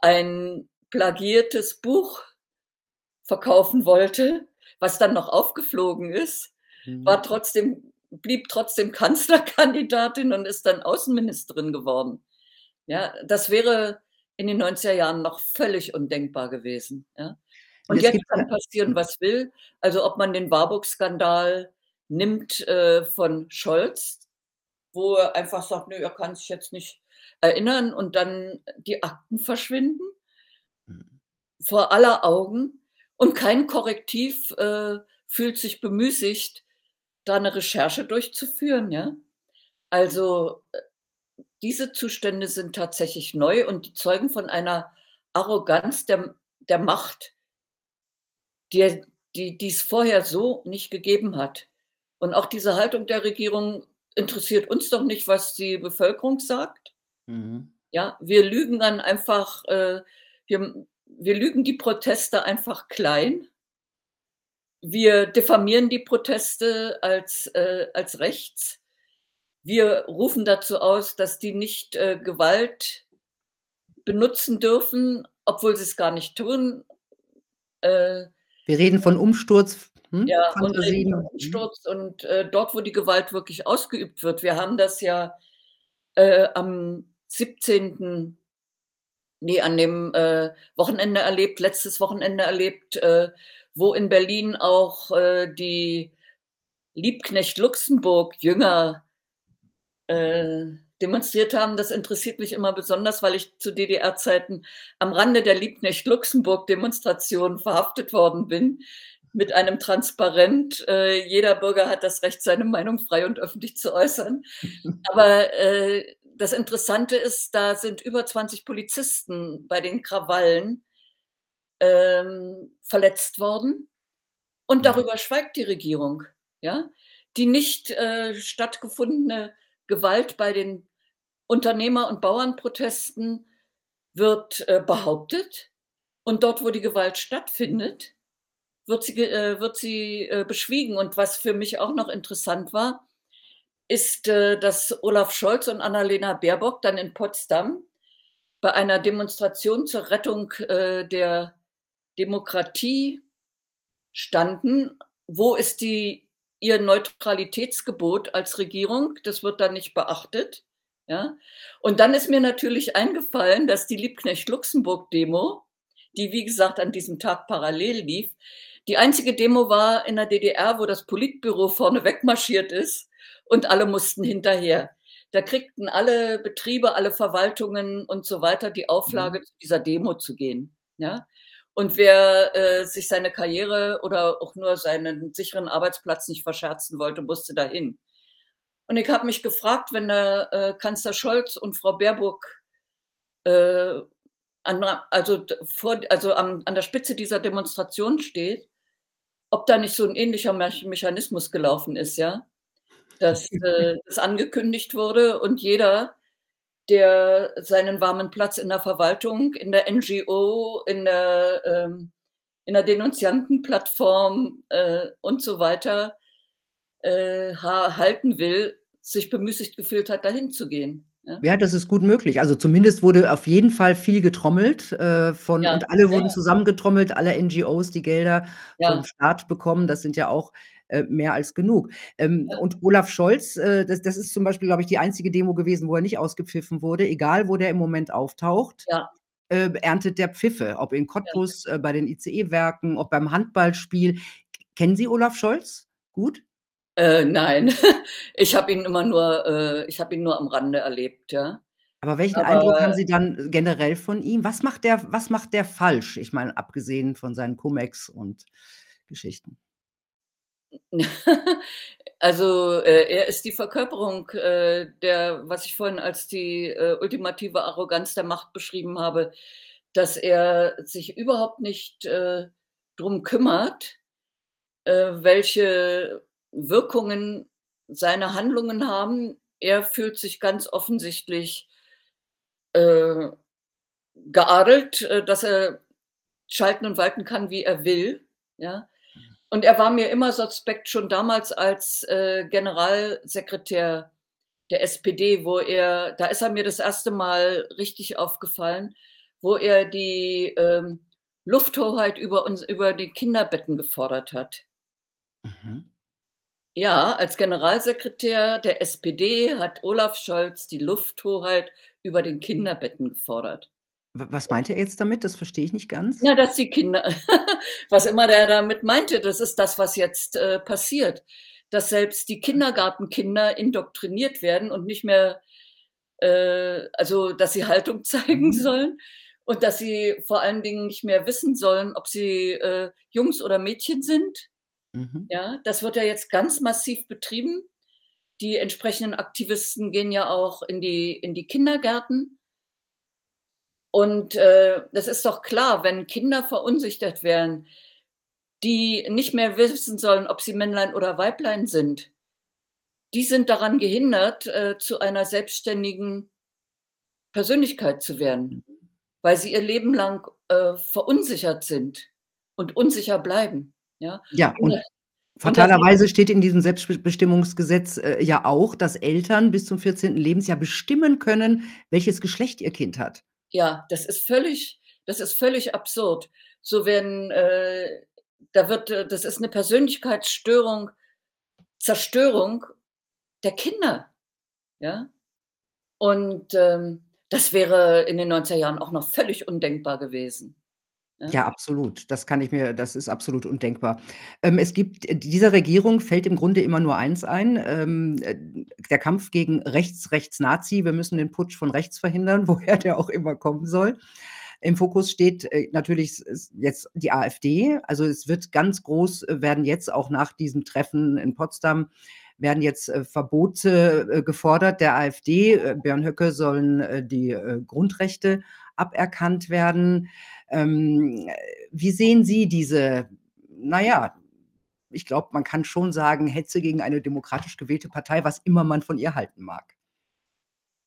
ein plagiertes Buch verkaufen wollte, was dann noch aufgeflogen ist, war Mhm. trotzdem blieb trotzdem Kanzlerkandidatin und ist dann Außenministerin geworden. Ja, das wäre in den 90er Jahren noch völlig undenkbar gewesen, ja? Und Und jetzt kann passieren, hm. was will. Also, ob man den Warburg-Skandal nimmt, äh, von Scholz, wo er einfach sagt: „Nö, er kann sich jetzt nicht erinnern“, und dann die Akten verschwinden Mhm. vor aller Augen und kein Korrektiv, äh, fühlt sich bemüßigt, da 'ne Recherche durchzuführen, ja? Also, äh, diese Zustände sind tatsächlich neu und die zeugen von einer Arroganz der der Macht der die die's vorher so nicht gegeben hat. Und auch diese Haltung der Regierung: „Interessiert uns doch nicht, was die Bevölkerung sagt.“ Mhm. Ja, wir lügen dann einfach, äh wir wir lügen die Proteste einfach klein. Wir diffamieren die Proteste als, äh als rechts. Wir rufen dazu aus, dass die nicht, äh, Gewalt benutzen dürfen, obwohl sie's gar nicht tun. Äh Wir reden von Umsturz hm, Ja, und Fantasien von und äh, dort, wo die Gewalt wirklich ausgeübt wird. Wir haben das ja, äh, am 17. ne, an dem, äh, Wochenende erlebt letztes Wochenende erlebt, äh, wo in Berlin auch, äh, die Liebknecht-Luxemburg-Jünger, äh, demonstriert haben. Das interessiert mich immer besonders, weil ich zu DDR-Zeiten am Rande der Liebknecht-Luxemburg-Demonstration verhaftet worden bin mit einem Transparent, äh: „Jeder Bürger hat das Recht, seine Meinung frei und öffentlich zu äußern.“ [laughs] Aber, äh, das Interessante ist, da sind über 20 Polizisten bei den Krawallen, ähm, verletzt worden und Mhm. darüber schweigt die Regierung, ja? Die nicht, äh, stattgefundene Gewalt bei den Unternehmer und Bauernprotesten wird, äh, behauptet und dort, wo die Gewalt stattfindet, wird sie äh, wird sie, äh, beschwiegen. Und was für mich auch noch interessant war, ist, äh, dass Olaf Scholz und Annalena Baerbock dann in Potsdam bei einer Demonstration zur Rettung, äh, der Demokratie standen. Wo ist die ihr Neutralitätsgebot als Regierung, das wird dann nicht beachtet, ja? Und dann ist mir natürlich eingefallen, dass die Liebknecht-Luxemburg-Demo, die wie gesagt an diesem Tag parallel lief, die einzige Demo war in der DDR, wo das Politbüro vorne wegmarschiert ist und alle mussten hinterher. Da kriegten alle Betriebe, alle Verwaltungen und so weiter die Auflage, Mhm. zu dieser Demo zu gehen, ja? Und wer, äh, sich seine Karriere oder auch nur seinen sicheren Arbeitsplatz nicht verscherzen wollte, musste dahin. Und ich habe mich gefragt, wenn der, äh, Kanzler Scholz und Frau Baerbock, äh, an der also vor also am an der Spitze dieser Demonstration steht, ob da nicht so 'n ähnlicher Mech Mechanismus gelaufen ist, ja? Dass, [laughs] äh, das angekündigt wurde und jeder, der seinen warmen Platz in der Verwaltung, in der NGO, in der ähm, in der Denunziantenplattform, äh, und so weiter, äh, ha halten will, sich bemüßigt gefühlt hat, dahin zu gehen, ja? Ja, das ist gut möglich. Also, zumindest wurde auf jeden Fall viel getrommelt, äh, von Ja, und alle wurden ja. zusammengetrommelt, alle NGOs, die Gelder vom Ja. Staat bekommen. Das sind ja auch, äh, mehr als genug. Ähm, und Olaf Scholz, äh, das das ist zum Beispiel, glaube ich, die einzige Demo gewesen, wo er nicht ausgepfiffen wurde. Egal, wo der im Moment auftaucht, Ja. äh, erntet der Pfiffe, ob in. Cottbus, äh, bei den ICE-Werken, ob beim Handballspiel. Kennen Sie Olaf Scholz gut? Äh, nein. [laughs] Ich habe ihn immer nur äh, ich habe ihn nur am Rande erlebt, ja. Aber welchen Eindruck haben Aber Sie dann generell von ihm? Was macht der was macht der falsch? Ich meine, abgesehen von seinen Cum-Ex und Geschichten. [laughs] Also, äh, er ist die Verkörperung, äh, der was ich vorhin als die, äh, ultimative Arroganz der Macht beschrieben habe, dass er sich überhaupt nicht, äh, drum kümmert, äh, welche Wirkungen seine Handlungen haben. Er fühlt sich ganz offensichtlich äh, geadelt, äh, dass er schalten und walten kann, wie er will, ja? Und er war mir immer suspekt schon damals als, äh, Generalsekretär der SPD, wo er da ist er mir das 1. Mal richtig aufgefallen, wo er die, ähm, Lufthoheit über uns über die Kinderbetten gefordert hat. Mhm. Ja, als Generalsekretär der SPD hat Olaf Scholz die Lufthoheit über den Kinderbetten gefordert. W was meint er jetzt damit? Das verstehe ich nicht ganz. Ja, dass die Kinder [laughs] was immer der damit meinte, das ist das, was jetzt, äh, passiert, dass selbst die Kindergartenkinder indoktriniert werden und nicht mehr äh, also, dass sie Haltung [laughs] zeigen Mhm. sollen und dass sie vor allen Dingen nicht mehr wissen sollen, ob sie, äh, Jungs oder Mädchen sind. Mhm. Ja, das wird ja jetzt ganz massiv betrieben. Die entsprechenden Aktivisten gehen ja auch in die in die Kindergärten. Und, äh, das ist doch klar, wenn Kinder verunsichert werden, die nicht mehr wissen sollen, ob sie Männlein oder Weiblein sind, die sind daran gehindert, äh, zu einer selbstständigen Persönlichkeit zu werden, Mhm. weil sie ihr Leben lang, äh, verunsichert sind und unsicher bleiben, ja? Ja, Und und fatalerweise steht in diesem Selbstbestimmungsgesetz, äh, ja auch, dass Eltern bis zum 14. Lebensjahr bestimmen können, welches Geschlecht ihr Kind hat. Ja, das ist völlig das ist völlig absurd. So werden, äh da wird äh, das ist 'ne Persönlichkeitsstörung Zerstörung der Kinder, ja? Und, ähm, das wäre in den 90er Jahren auch noch völlig undenkbar gewesen, ja? Absolut. Das kann ich mir das ist absolut undenkbar. Ähm, es gibt dieser Regierung fällt im Grunde immer nur eins ein, ähm, äh, der Kampf gegen rechts, Rechts-Nazi. Wir müssen den Putsch von rechts verhindern, [laughs] woher der auch immer kommen soll. Im Fokus steht, äh, natürlich jetzt die AfD. Also, es wird ganz groß äh, werden jetzt auch nach diesem Treffen in Potsdam werden jetzt, äh, Verbote, äh, gefordert der AfD. Äh, Björn Höcke sollen, äh, die, äh, Grundrechte aberkannt werden. Ähm, äh, wie sehen Sie diese, na ja, ich glaube, man kann schon sagen, Hetze gegen eine demokratisch gewählte Partei, was immer man von ihr halten mag?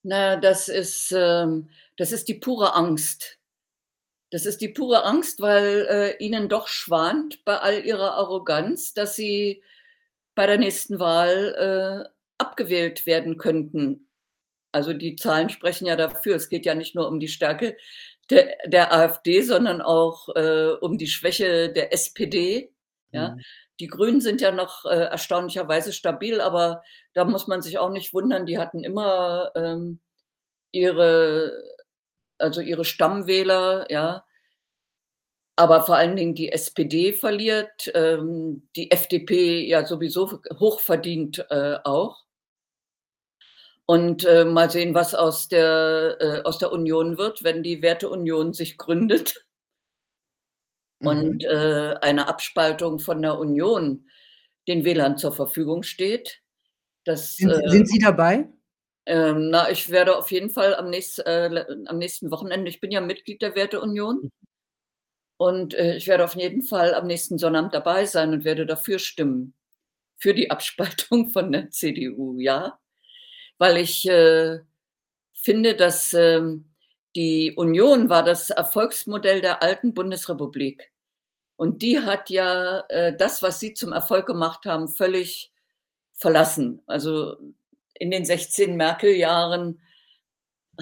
Na das ist, ähm das ist die pure Angst. Das ist die pure Angst, weil, äh, ihnen doch schwant bei all ihrer Arroganz, dass sie bei der nächsten Wahl, äh, abgewählt werden könnten. Also, die Zahlen sprechen ja dafür. Es geht ja nicht nur um die Stärke der der AfD, sondern auch, äh, um die Schwäche der SPD, ja? Mhm. Die Grünen sind ja noch, äh, erstaunlicherweise stabil, aber da muss man sich auch nicht wundern, die hatten immer, ähm, ihre also ihre Stammwähler, ja. Aber vor allen Dingen die SPD verliert, ähm, die FDP ja sowieso hochverdient, äh, auch. Und, äh, mal sehen, was aus der äh, aus der Union wird, wenn die Werteunion sich gründet Mhm. und, äh, eine Abspaltung von der Union den Wählern zur Verfügung steht. Das, Sind äh Sie sind Sie dabei? ähm, na, ich werde auf jeden Fall am nächst äh, am nächsten Wochenende ich bin ja Mitglied der Werteunion Mhm. und, äh, ich werde auf jeden Fall am nächsten Sonnabend dabei sein und werde dafür stimmen, für die Abspaltung von der [laughs] CDU, ja. Weil ich, äh, finde, dass, ähm, die Union war das Erfolgsmodell der alten Bundesrepublik. Und die hat ja, äh, das, was sie zum Erfolg gemacht haben, völlig verlassen. Also, in den 16 Merkel-Jahren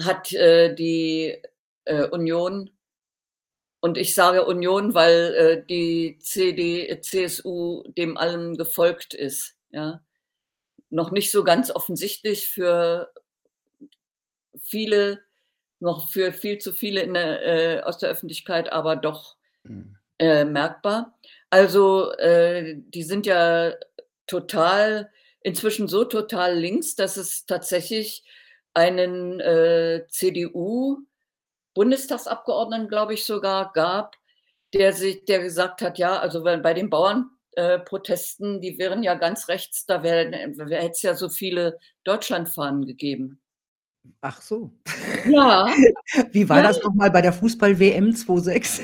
hat, äh, die, äh, Union und ich sage Union, weil, äh, die CD CSU dem allem gefolgt ist, ja. Noch nicht so ganz offensichtlich für viele, noch für viel zu viele in der äh, aus der Öffentlichkeit, aber doch, Mhm. äh, merkbar. Also, äh, die sind ja total inzwischen so total links, dass es tatsächlich einen, äh, CDU-Bundestagsabgeordneten, glaube ich sogar, gab, der sich der gesagt hat: „Ja, also, bei den Bauern äh, Protesten, die wären ja ganz rechts, da wäre wär hätte es ja so viele Deutschlandfahnen gegeben.“ Ach so. Ja, [laughs] Wie war ja. das noch mal bei der Fußball-WM 2.6?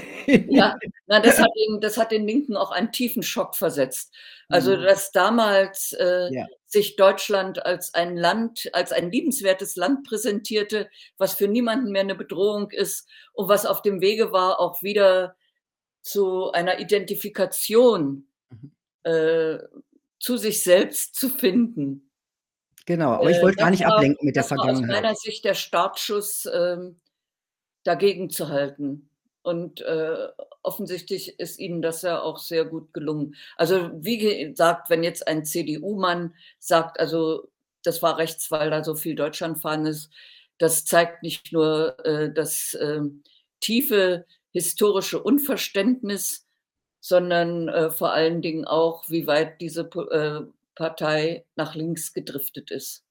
Ja, na, das hat den das hat den Linken auch einen tiefen Schock versetzt. Also, Mhm. dass damals, äh, Ja. sich Deutschland als ein Land als ein liebenswertes Land präsentierte, was für niemanden mehr 'ne Bedrohung ist und was auf dem Wege war, auch wieder zu einer Identifikation. Äh, zu sich selbst zu finden. Genau, aber ich Äh, wollte das gar nicht war ablenken mit der war aus Vergangenheit. meiner Sicht der Startschuss, ähm, dagegenzuhalten. Und, äh, offensichtlich ist ihnen das ja auch sehr gut gelungen. Also, wie gesagt, wenn jetzt ein CDU-Mann sagt: „Also, das war rechts, weil da so viel Deutschlandfahnen ist“, das zeigt nicht nur, äh, das, ähm, tiefe historische Unverständnis, sondern, äh, vor allen Dingen auch, wie weit diese äh, Partei nach links gedriftet ist.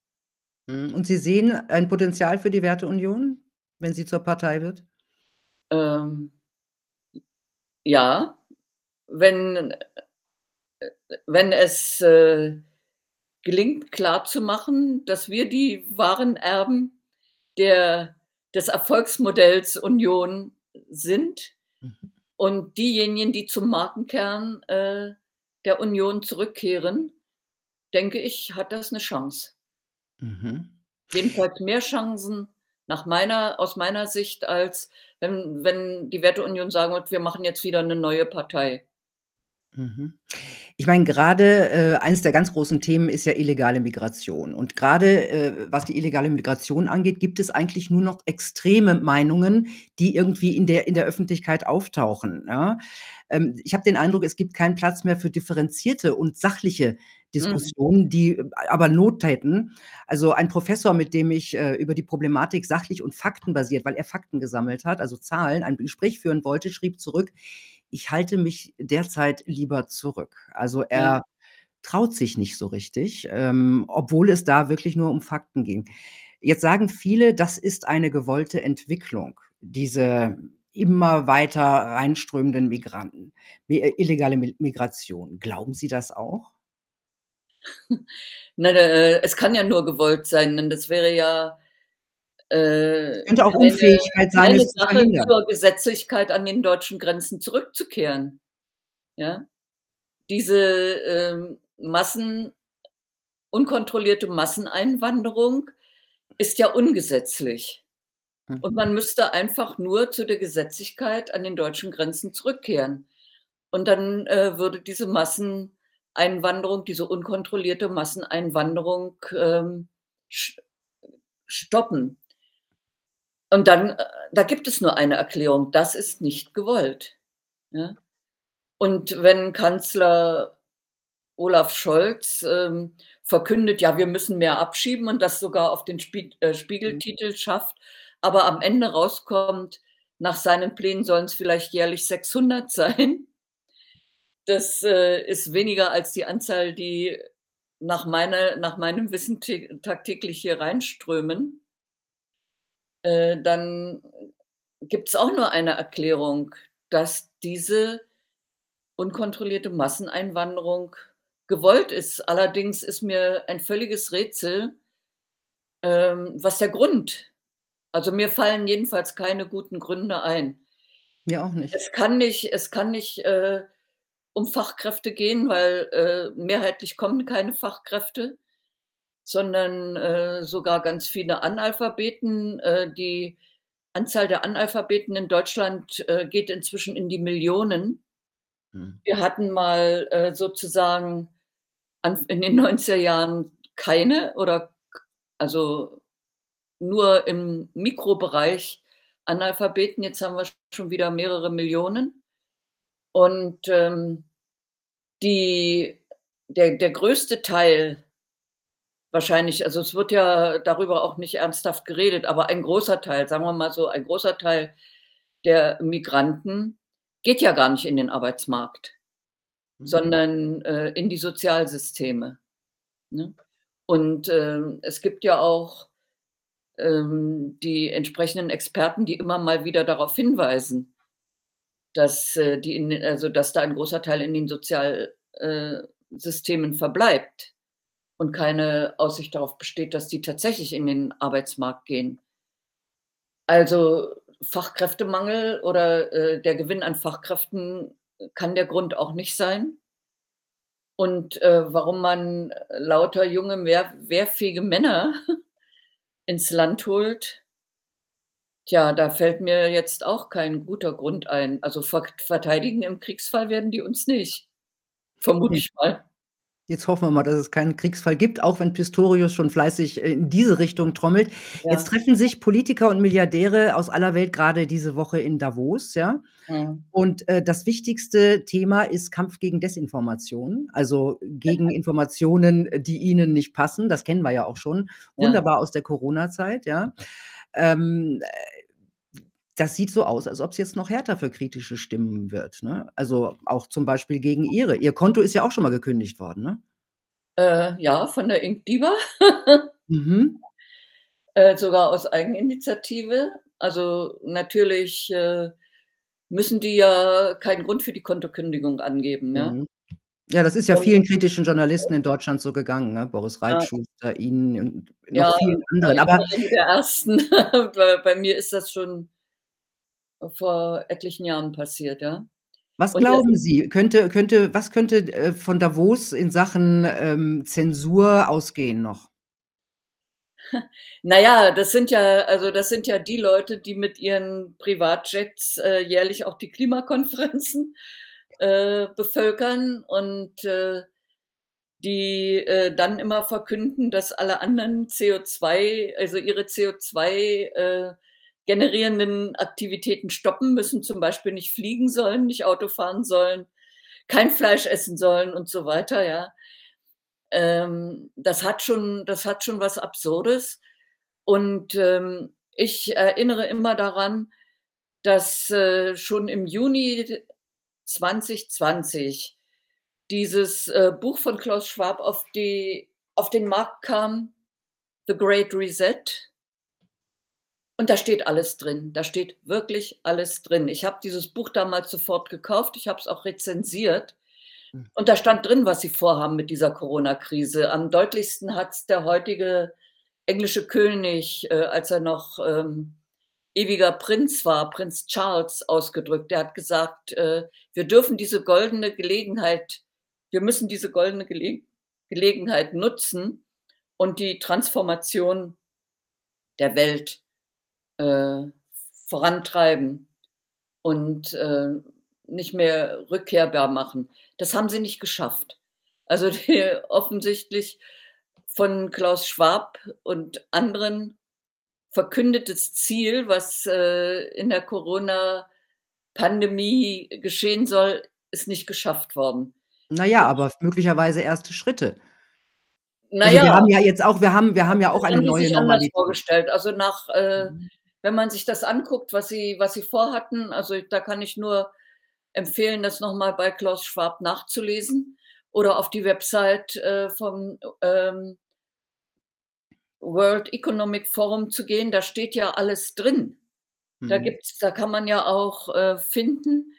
Mhm, und Sie sehen ein Potenzial für die Werteunion, wenn sie zur Partei wird? Ähm ja, wenn äh, wenn es, äh, gelingt, klarzumachen, dass wir die wahren Erben der des Erfolgsmodells Union sind. Und diejenigen, die zum Markenkern, äh, der Union zurückkehren, denke ich, hat das 'ne Chance. Mhm. Jedenfalls mehr Chancen nach meiner aus meiner Sicht, als wenn wenn die Werteunion sagen wird: „Wir machen jetzt wieder 'ne neue Partei.“ Mhm. Ich meine, grade, äh, eines der ganz großen Themen ist ja illegale Migration. Und grade, äh, was die illegale Migration angeht, gibt es eigentlich nur noch extreme Meinungen, die irgendwie in der in der Öffentlichkeit auftauchen, ja? Ähm, ich habe den Eindruck, es gibt keinen Platz mehr für differenzierte und sachliche Mhm. Diskussionen, die aber Not täten. Also, ein Professor, mit dem ich, äh, über die Problematik sachlich und faktenbasiert weil er Fakten gesammelt hat, also Zahlen, ein Gespräch führen wollte, schrieb zurück: „Ich halte mich derzeit lieber zurück.“ Also, Ja. er traut sich nicht so richtig, ähm, obwohl es da wirklich nur um Fakten ging. Jetzt sagen viele, das ist eine gewollte Entwicklung, diese immer weiter reinströmenden Migranten, mi äh, illegale Mi Migration. Glauben Sie das auch? [laughs] Na, äh, es kann ja nur gewollt sein, denn das wäre ja, äh, könnte auch eine Unfähigkeit sein, keine es zu Sache zur Gesetzlichkeit an den deutschen Grenzen zurückzukehren, ja? Diese, ähm, Massen unkontrollierte Masseneinwanderung ist ja ungesetzlich. Und Mhm. man müsste einfach nur zu der Gesetzlichkeit an den deutschen Grenzen zurückkehren. Und dann, äh, würde diese Masseneinwanderung, diese unkontrollierte Masseneinwanderung, ähm, st stoppen. Und dann äh, da gibt es nur eine Erklärung: Das ist nicht gewollt, ja? Und wenn Kanzler Olaf Scholz, ähm, verkündet: „Ja, wir müssen mehr abschieben“ und das sogar auf den Spie äh, Mhm. Spiegeltitel schafft, aber am Ende rauskommt, nach seinen Plänen sollen's vielleicht jährlich 600 sein. Das, äh, ist weniger als die Anzahl, die nach meiner nach meinem Wissen tä tagtäglich hier reinströmen. Äh, dann gibt's auch nur eine Erklärung, dass diese unkontrollierte Masseneinwanderung gewollt ist. Allerdings ist mir ein völliges Rätsel ähm, was der Grund also, mir fallen jedenfalls keine guten Gründe ein. Mir auch nicht. Es kann nicht es kann nicht, äh, um Fachkräfte gehen, weil, äh, mehrheitlich kommen keine Fachkräfte, sondern, äh, sogar ganz viele Analphabeten. Äh, die Anzahl der Analphabeten in Deutschland, äh, geht inzwischen in die Millionen. Mhm. Wir hatten mal, äh, sozusagen an in den 90er Jahren keine oder also, nur im Mikrobereich Analphabeten. Jetzt haben wir schon wieder mehrere Millionen. Und, ähm, die der der größte Teil wahrscheinlich also, es wird ja darüber auch nicht ernsthaft geredet, aber ein großer Teil, sagen wir mal so, ein großer Teil der Migranten geht ja gar nicht in den Arbeitsmarkt, Mhm. sondern, äh, in die Sozialsysteme, ne? Und, ähm, es gibt ja auch, ähm, die entsprechenden Experten, die immer mal wieder darauf hinweisen dass, äh, die in also, dass da ein großer Teil in den Sozial äh, verbleibt und keine Aussicht darauf besteht, dass die tatsächlich in den Arbeitsmarkt gehen. Also, Fachkräftemangel oder, äh, der Gewinn an Fachkräften kann der Grund auch nicht sein. Und, äh, warum man lauter junge, wehr wehrfähige Männer [laughs] ins Land holt tja, da fällt mir jetzt auch kein guter Grund ein. Also, vert verteidigen im Kriegsfall werden die uns nicht, vermute Ne. ich mal. Jetzt hoffen wir mal, dass es keinen Kriegsfall gibt, auch wenn Pistorius schon fleißig, äh, in diese Richtung trommelt. Jetzt Ja. treffen sich Politiker und Milliardäre aus aller Welt grade diese Woche in Davos, ja? Und, äh, das wichtigste Thema ist Kampf gegen Desinformation, also, gegen Informationen, die ihnen nicht passen. Das kennen wir ja auch schon wunderbar aus der Corona-Zeit, ja? Ähm, äh, das sieht so aus, als ob's jetzt noch härter für kritische Stimmen wird, ne? Also, auch zum Beispiel gegen Ihre. Ihr Konto ist ja auch schon mal gekündigt worden, ne? Äh, ja, von der Inkdiva. [laughs] Mhm. Äh, sogar aus Eigeninitiative. Also, natürlich, äh, müssen die ja keinen Grund für die Kontokündigung angeben, ja? Mhm. Ja, das ist ja vielen kritischen Journalisten in Deutschland so gegangen, ne? Boris Ja. Reitschuster, Ihnen und noch Ja, vielen anderen. Aber der Ersten. [laughs] Bei bei mir ist das schon vor etlichen Jahren passiert, ja. Was Und das glauben Sie, könnte könnte was könnte, äh, von Davos in Sachen, ähm, Zensur ausgehen noch? [laughs] Na ja, das sind ja also, das sind ja die Leute, die mit ihren Privatjets, äh, jährlich auch die Klimakonferenzen, äh, bevölkern und, äh, die, äh, dann immer verkünden, dass alle anderen CO2 also, ihre CO2, äh, generierenden Aktivitäten stoppen müssen, zum Beispiel nicht fliegen sollen, nicht Auto fahren sollen, kein Fleisch essen sollen und so weiter, ja. Ähm, das hat schon das hat schon was Absurdes. Und, ähm, ich erinnere immer daran, dass, äh, schon im Juni d 2020 dieses, äh, Buch von Klaus Schwab auf die auf den Markt kam, „The Great Reset“. Und da steht alles drin. Da steht wirklich alles drin. Ich habe dieses Buch damals sofort gekauft. Ich habe es auch rezensiert. Hm. Und da stand drin, was sie vorhaben mit dieser Coronakrise. Am deutlichsten hat's der heutige englische König, äh, als er noch, ähm, ewiger Prinz war, Prinz Charles, ausgedrückt. Der hat gesagt, äh: „Wir dürfen diese goldene Gelegenheit wir müssen diese goldene Gelegen Gelegenheit nutzen und die Transformation der Welt, äh, vorantreiben und, äh, nicht mehr rückkehrbar machen.“ Das haben sie nicht geschafft. Also, [laughs] die offensichtlich von Klaus Schwab und anderen verkündetes Ziel, was, äh, in der Corona-Pandemie geschehen soll, ist nicht geschafft worden. Na ja, aber möglicherweise erste Schritte. Na Also, wir haben ja jetzt auch wir haben wir haben ja auch eine neue Normalität. vorgestellt. Also, nach äh, Mhm. Wenn man sich das anguckt, was sie was sie vorhatten, also, da kann ich nur empfehlen, das noch mal bei Klaus Schwab nachzulesen oder auf die Website, äh, vom, ähm World Economic Forum zu gehen, da steht ja alles drin. Da Mhm. gibt's da kann man ja auch, äh, finden,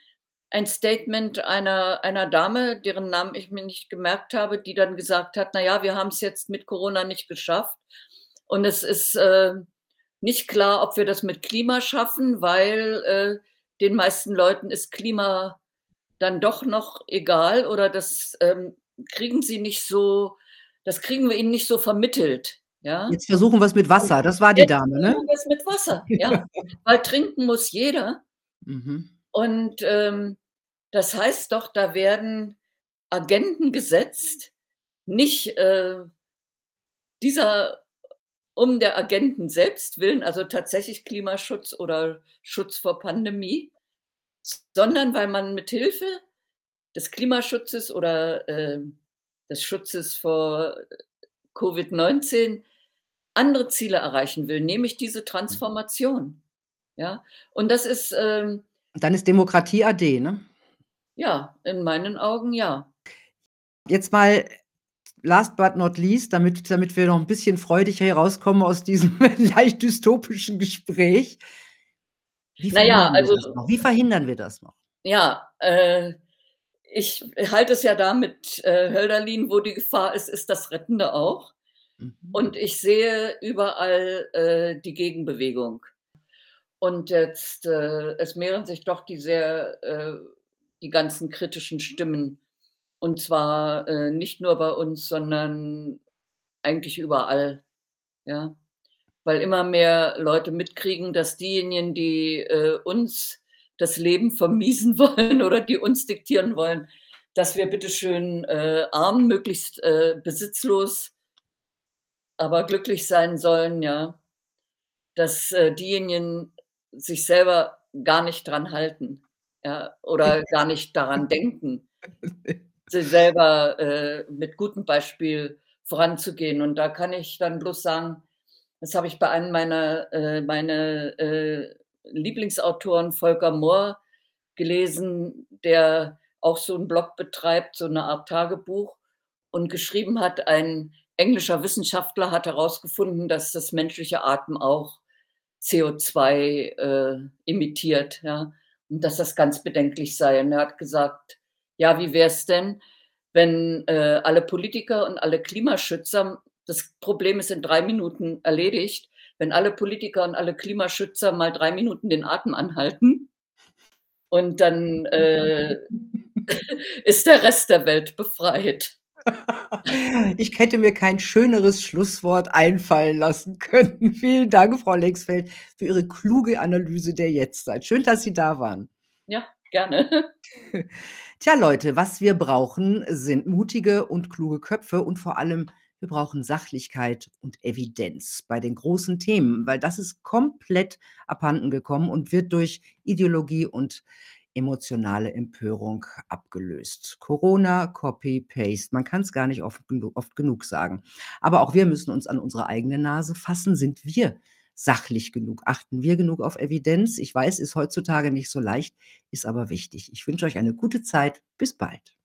ein Statement einer einer Dame, deren Namen ich mir nicht gemerkt habe, die dann gesagt hat: „Na ja, wir haben's jetzt mit Corona nicht geschafft und es ist, äh, nicht klar, ob wir das mit Klima schaffen, weil, äh, den meisten Leuten ist Klima dann doch noch egal oder das, ähm, kriegen sie nicht so das kriegen wir ihnen nicht so vermittelt“, ja? Jetzt versuchen wir's mit Und Wasser. Das war die jetzt Dame, versuchen ne? wir's mit Wasser, ja, weil trinken muss jeder. Mhm. Und, ähm, das heißt doch, da werden Agenden gesetzt, nicht, äh dieser um der Agenden selbst willen, also, tatsächlich Klimaschutz oder Schutz vor Pandemie, sondern weil man mit Hilfe des Klimaschutzes oder, ähm, des Schutzes vor Covid-19 andere Ziele erreichen will, nämlich diese. Transformation, ja? Und das ist, ähm Dann ist Demokratie ade, ne? Ja, in meinen Augen ja. Jetzt mal last but not least, damit damit wir noch 'n bisschen freudig hier rauskommen aus diesem [laughs] leicht dystopischen Gespräch. Wie Na ja, verhindern wir also das noch? Wie verhindern wir das noch? Ja, äh, ich halte es ja da mit, äh, Hölderlin: „Wo die Gefahr ist, ist das Rettende auch.“ Mhm. Und ich sehe überall, äh, die Gegenbewegung. Und jetzt, äh, es mehren sich doch die sehr äh, die ganzen kritischen Stimmen. Und zwar, äh, nicht nur bei uns, sondern eigentlich überall, ja? Weil immer mehr Leute mitkriegen, dass diejenigen, die, äh, uns das Leben vermiesen [laughs] wollen oder die uns diktieren wollen, dass wir bitte schön, äh, arm, möglichst, äh, besitzlos aber glücklich sein sollen, ja, dass, äh, diejenigen sich selber gar nicht dran halten, ja, oder [laughs] gar nicht daran denken [laughs] si selber, äh, mit gutem Beispiel voranzugehen. Und da kann ich dann bloß sagen, das habe ich bei einem meiner äh, meine, äh, Lieblingsautoren Volker Mohr gelesen, der auch so 'n Blog betreibt, so 'ne Art Tagebuch und geschrieben hat, ein englischer Wissenschaftler hat herausgefunden, dass das menschliche Atmen auch CO2, äh, emittiert, ja, und dass das ganz bedenklich sei. Und er hat gesagt: „Ja, wie wär's denn, wenn, äh, alle Politiker und alle Klimaschützer das Problem ist in 3 Minuten erledigt, wenn alle Politiker und alle Klimaschützer mal 3 Minuten den Atem anhalten und dann, äh, [laughs] ist der Rest der Welt befreit.“ Ich hätte mir kein schöneres Schlusswort einfallen lassen können. [laughs] Vielen Dank, Frau Lexfeld, für Ihre kluge Analyse der Jetztzeit. Schön, dass Sie da waren. Ja, gerne. [laughs] Tja, Leute, was wir brauchen, sind mutige und kluge Köpfe und vor allem, wir brauchen Sachlichkeit und Evidenz bei den großen Themen, weil das ist komplett abhanden gekommen und wird durch Ideologie und emotionale Empörung abgelöst. Corona, Copy, Paste. Man kann's gar nicht oft oft genug sagen. Aber auch wir müssen uns an unsere eigene Nase fassen. Sind wir sachlich genug? Achten wir genug auf Evidenz? Ich weiß, ist heutzutage nicht so leicht, ist aber wichtig. Ich wünsche euch eine gute Zeit. Bis bald.